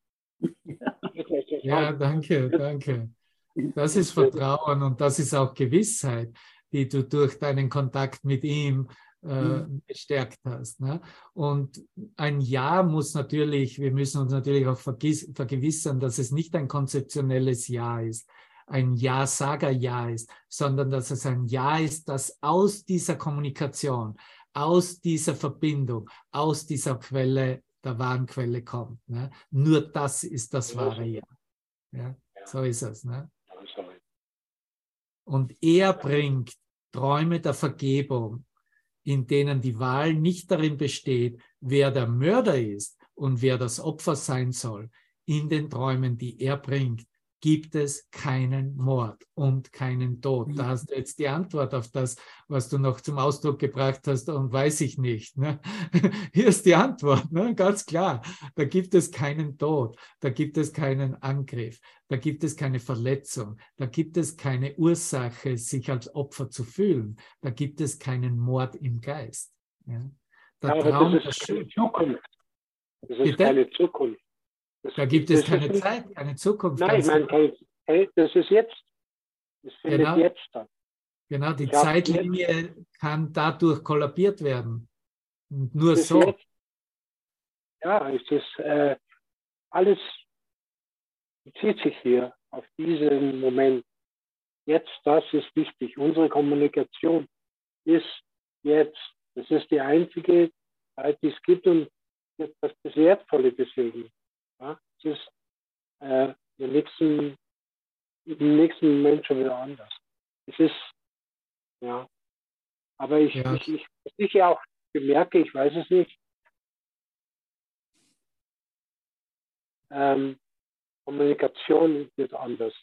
Ja, danke, danke. Das ist Vertrauen und das ist auch Gewissheit, die du durch deinen Kontakt mit ihm äh, mhm. gestärkt hast. Ne? Und ein Ja muss natürlich, wir müssen uns natürlich auch vergewissern, dass es nicht ein konzeptionelles Ja ist, ein Ja-Sager-Ja ist, sondern dass es ein Ja ist, das aus dieser Kommunikation, aus dieser Verbindung, aus dieser Quelle der wahren Quelle kommt. Ne? Nur das ist das wahre Ja. ja. So ist es. Ne? Und er bringt Träume der Vergebung, in denen die Wahl nicht darin besteht, wer der Mörder ist und wer das Opfer sein soll. In den Träumen, die er bringt, gibt es keinen Mord und keinen Tod. Da hast du jetzt die Antwort auf das, was du noch zum Ausdruck gebracht hast und weiß ich nicht. Ne? Hier ist die Antwort, ne? ganz klar. Da gibt es keinen Tod, da gibt es keinen Angriff, da gibt es keine Verletzung, da gibt es keine Ursache, sich als Opfer zu fühlen, da gibt es keinen Mord im Geist. Ja? Der ja, Traum das ist keine Zukunft. Das ist Bitte? keine Zukunft. Da gibt es keine Zeit, keine Zukunft. Nein, ich meine, genau. das ist jetzt. Das findet genau. jetzt statt. Genau, die Zeitlinie kann dadurch kollabiert werden. Und nur so. Jetzt, ja, es ist äh, alles bezieht sich hier auf diesen Moment. Jetzt, das ist wichtig. Unsere Kommunikation ist jetzt. Das ist die einzige Zeit, die es gibt und das, das Wertvolle deswegen. Ist äh, im, nächsten, im nächsten Moment schon wieder anders. Es ist, ja. Aber ich, ja. ich, ich, ich auch bemerke, ich weiß es nicht, ähm, Kommunikation wird anders.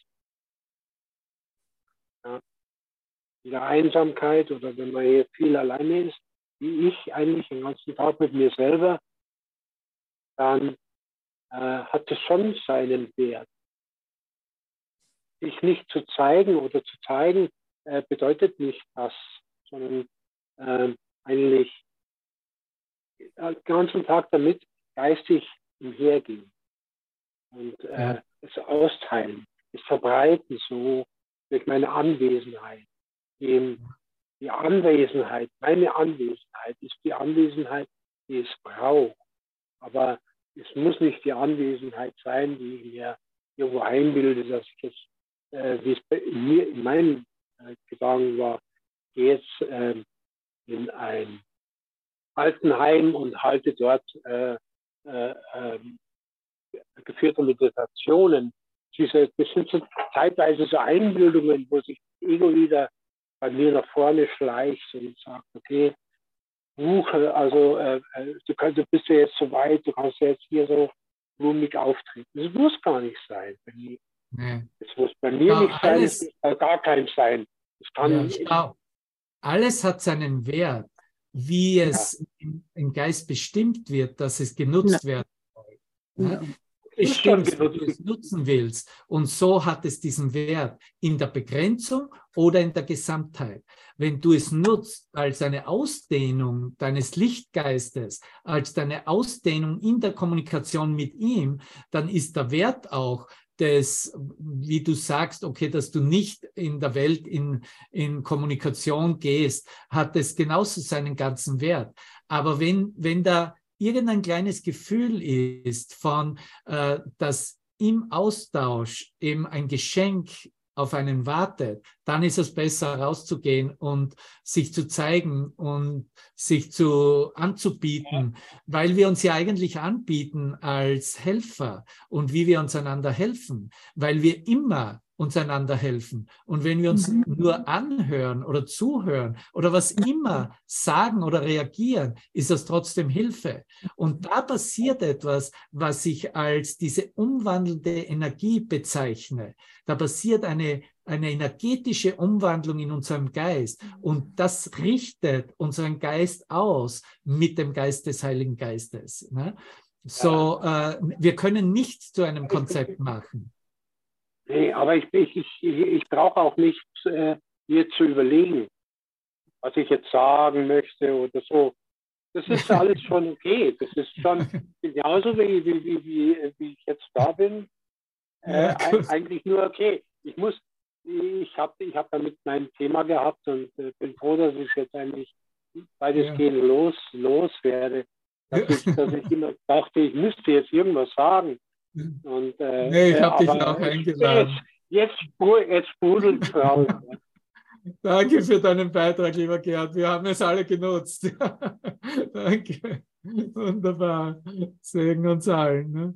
Ja. In der Einsamkeit oder wenn man hier viel alleine ist, wie ich eigentlich den ganzen Tag mit mir selber, dann äh, hat es schon seinen Wert. Sich nicht zu zeigen oder zu zeigen, äh, bedeutet nicht das, sondern äh, eigentlich den ganzen Tag damit geistig umhergehen und äh, ja. es austeilen, es verbreiten, so durch meine Anwesenheit. Die, die Anwesenheit, meine Anwesenheit ist die Anwesenheit, die es braucht. Aber es muss nicht die Anwesenheit sein, die ich mir irgendwo einbilde, dass ich jetzt, äh, wie es bei mir in meinen äh, Gedanken war, gehe jetzt äh, in ein Altenheim und halte dort äh, äh, ähm, geführte Meditationen. Diese, das sind so zeitweise so Einbildungen, wo sich Ego wieder bei mir nach vorne schleicht und sagt, okay, Buche, also äh, äh, du, kannst, du bist ja jetzt so weit, du kannst ja jetzt hier so blumig auftreten. Das muss gar nicht sein. Nee. Das muss bei mir ja, nicht sein, es muss gar kein sein. Das kann ja, alles hat seinen Wert, wie es ja. im, im, Geist bestimmt wird, dass es genutzt werden soll. Bestimmst, wie du es nutzen willst. Und so hat es diesen Wert in der Begrenzung oder in der Gesamtheit. Wenn du es nutzt als eine Ausdehnung deines Lichtgeistes, als deine Ausdehnung in der Kommunikation mit ihm, dann ist der Wert auch des, wie du sagst, okay, dass du nicht in der Welt in, in Kommunikation gehst, hat es genauso seinen ganzen Wert. Aber wenn, wenn da irgendein kleines Gefühl ist von, äh, dass im Austausch eben ein Geschenk auf einen wartet, dann ist es besser rauszugehen und sich zu zeigen und sich zu anzubieten, weil wir uns ja eigentlich anbieten als Helfer und wie wir uns einander helfen, weil wir immer uns einander helfen. Und wenn wir uns mhm. nur anhören oder zuhören oder was immer sagen oder reagieren, ist das trotzdem Hilfe. Und da passiert etwas, was ich als diese umwandelnde Energie bezeichne. Da passiert eine, eine energetische Umwandlung in unserem Geist. Und das richtet unseren Geist aus mit dem Geist des Heiligen Geistes. Ne? So, äh, wir können nichts zu einem Konzept machen. Nee, aber ich, ich, ich, ich brauche auch nicht äh, mir zu überlegen, was ich jetzt sagen möchte oder so. Das ist alles schon okay. Das ist schon genauso, wie, wie, wie, wie ich jetzt da bin. Äh, ja, eigentlich nur okay. Ich muss, ich habe ich hab damit mein Thema gehabt und äh, bin froh, dass ich jetzt eigentlich beides ja. gehen los, los werde. Dass, ich, dass ich immer dachte, ich müsste jetzt irgendwas sagen. Und, äh, nee, ich habe dich auch eingeladen. Jetzt, jetzt, sprudelt es raus. Danke für deinen Beitrag, lieber Gerhard. Wir haben es alle genutzt. Danke. Wunderbar. Segen uns allen. Ne?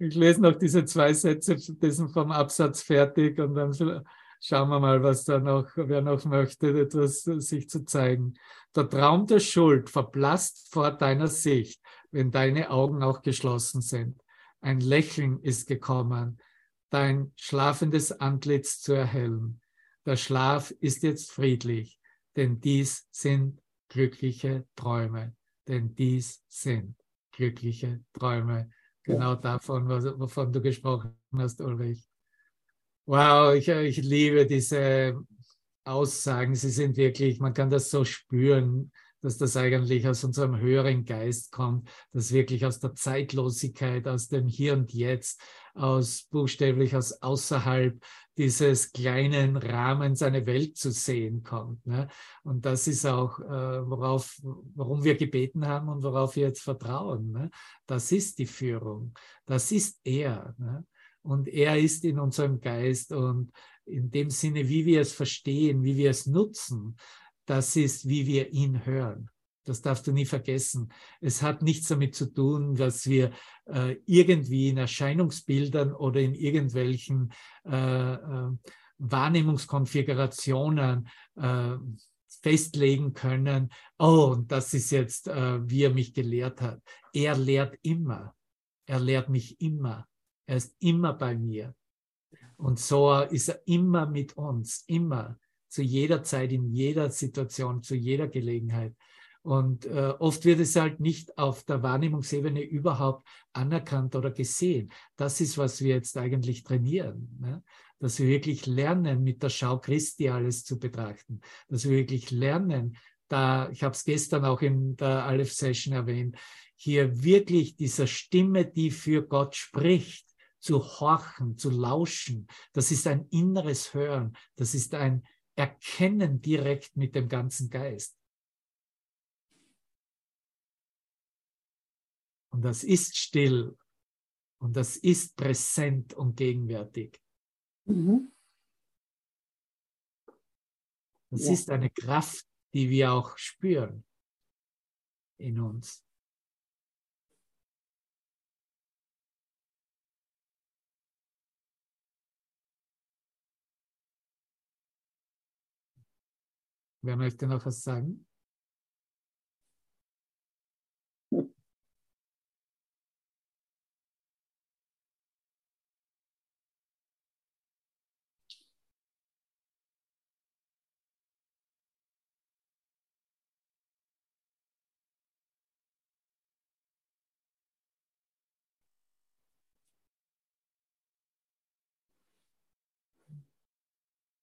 Ich lese noch diese zwei Sätze dessen vom Absatz fertig und dann Schauen wir mal, was da noch, wer noch möchte, etwas sich zu zeigen. Der Traum der Schuld verblasst vor deiner Sicht, wenn deine Augen auch geschlossen sind. Ein Lächeln ist gekommen, dein schlafendes Antlitz zu erhellen. Der Schlaf ist jetzt friedlich, denn dies sind glückliche Träume, denn dies sind glückliche Träume. Genau davon, wovon du gesprochen hast, Ulrich. Wow, ich, ich liebe diese Aussagen. Sie sind wirklich, man kann das so spüren, dass das eigentlich aus unserem höheren Geist kommt, dass wirklich aus der Zeitlosigkeit, aus dem Hier und Jetzt, aus buchstäblich aus außerhalb dieses kleinen Rahmens eine Welt zu sehen kommt. Ne? Und das ist auch, äh, worauf, warum wir gebeten haben und worauf wir jetzt vertrauen. Ne? Das ist die Führung. Das ist er. Ne? und er ist in unserem Geist und in dem Sinne, wie wir es verstehen, wie wir es nutzen, das ist, wie wir ihn hören. Das darfst du nie vergessen. Es hat nichts damit zu tun, dass wir äh, irgendwie in Erscheinungsbildern oder in irgendwelchen äh, äh, Wahrnehmungskonfigurationen äh, festlegen können, oh, das ist jetzt, äh, wie er mich gelehrt hat. Er lehrt immer. Er lehrt mich immer. Er ist immer bei mir. Und so ist er immer mit uns, immer, zu jeder Zeit, in jeder Situation, zu jeder Gelegenheit. Und äh, oft wird es halt nicht auf der Wahrnehmungsebene überhaupt anerkannt oder gesehen. Das ist, was wir jetzt eigentlich trainieren. Ne? Dass wir wirklich lernen, mit der Schau Christi alles zu betrachten. Dass wir wirklich lernen, da, ich habe es gestern auch in der Aleph-Session erwähnt, hier wirklich dieser Stimme, die für Gott spricht, zu horchen, zu lauschen. Das ist ein inneres Hören. Das ist ein Erkennen direkt mit dem ganzen Geist. Und das ist still und das ist präsent und gegenwärtig. Mhm. Das ja. ist eine Kraft, die wir auch spüren in uns. Wer möchte noch was sagen?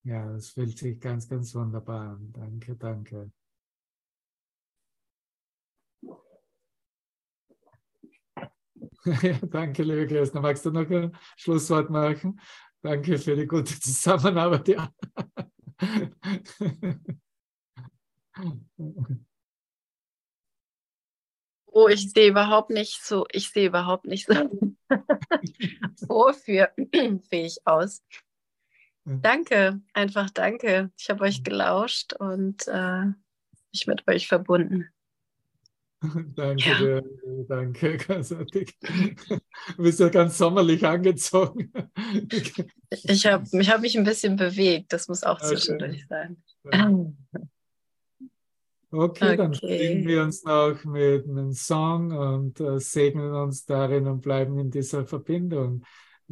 Ja, es fühlt sich ganz, ganz wunderbar an. Danke, danke. ja, danke, liebe Christina. Magst du noch ein Schlusswort machen? Danke für die gute Zusammenarbeit. Ja. Oh, ich sehe überhaupt nicht so, ich sehe überhaupt nicht so vorführfähig aus. Danke, einfach danke. Ich habe euch gelauscht und äh, mich mit euch verbunden. danke ja. dir, danke, großartig. Du bist ja ganz sommerlich angezogen. ich habe ich hab mich ein bisschen bewegt, das muss auch okay. zwischendurch sein. Okay, okay, dann singen wir uns noch mit einem Song und äh, segnen uns darin und bleiben in dieser Verbindung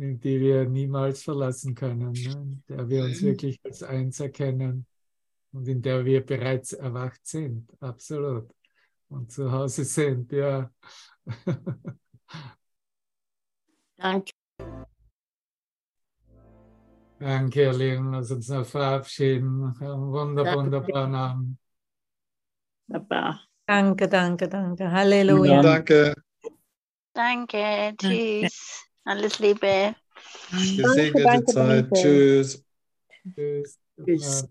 die wir niemals verlassen können, ne? in der wir uns wirklich als eins erkennen und in der wir bereits erwacht sind, absolut. Und zu Hause sind, ja. Danke. Danke, ihr Lieben. Lass uns noch verabschieden. Wunder, wunderbaren Abend. Danke, danke, danke. Halleluja. Danke. Danke. Tschüss. Alles Liebe. Gesegnete Zeit. Tschüss. Tschüss. Tschüss.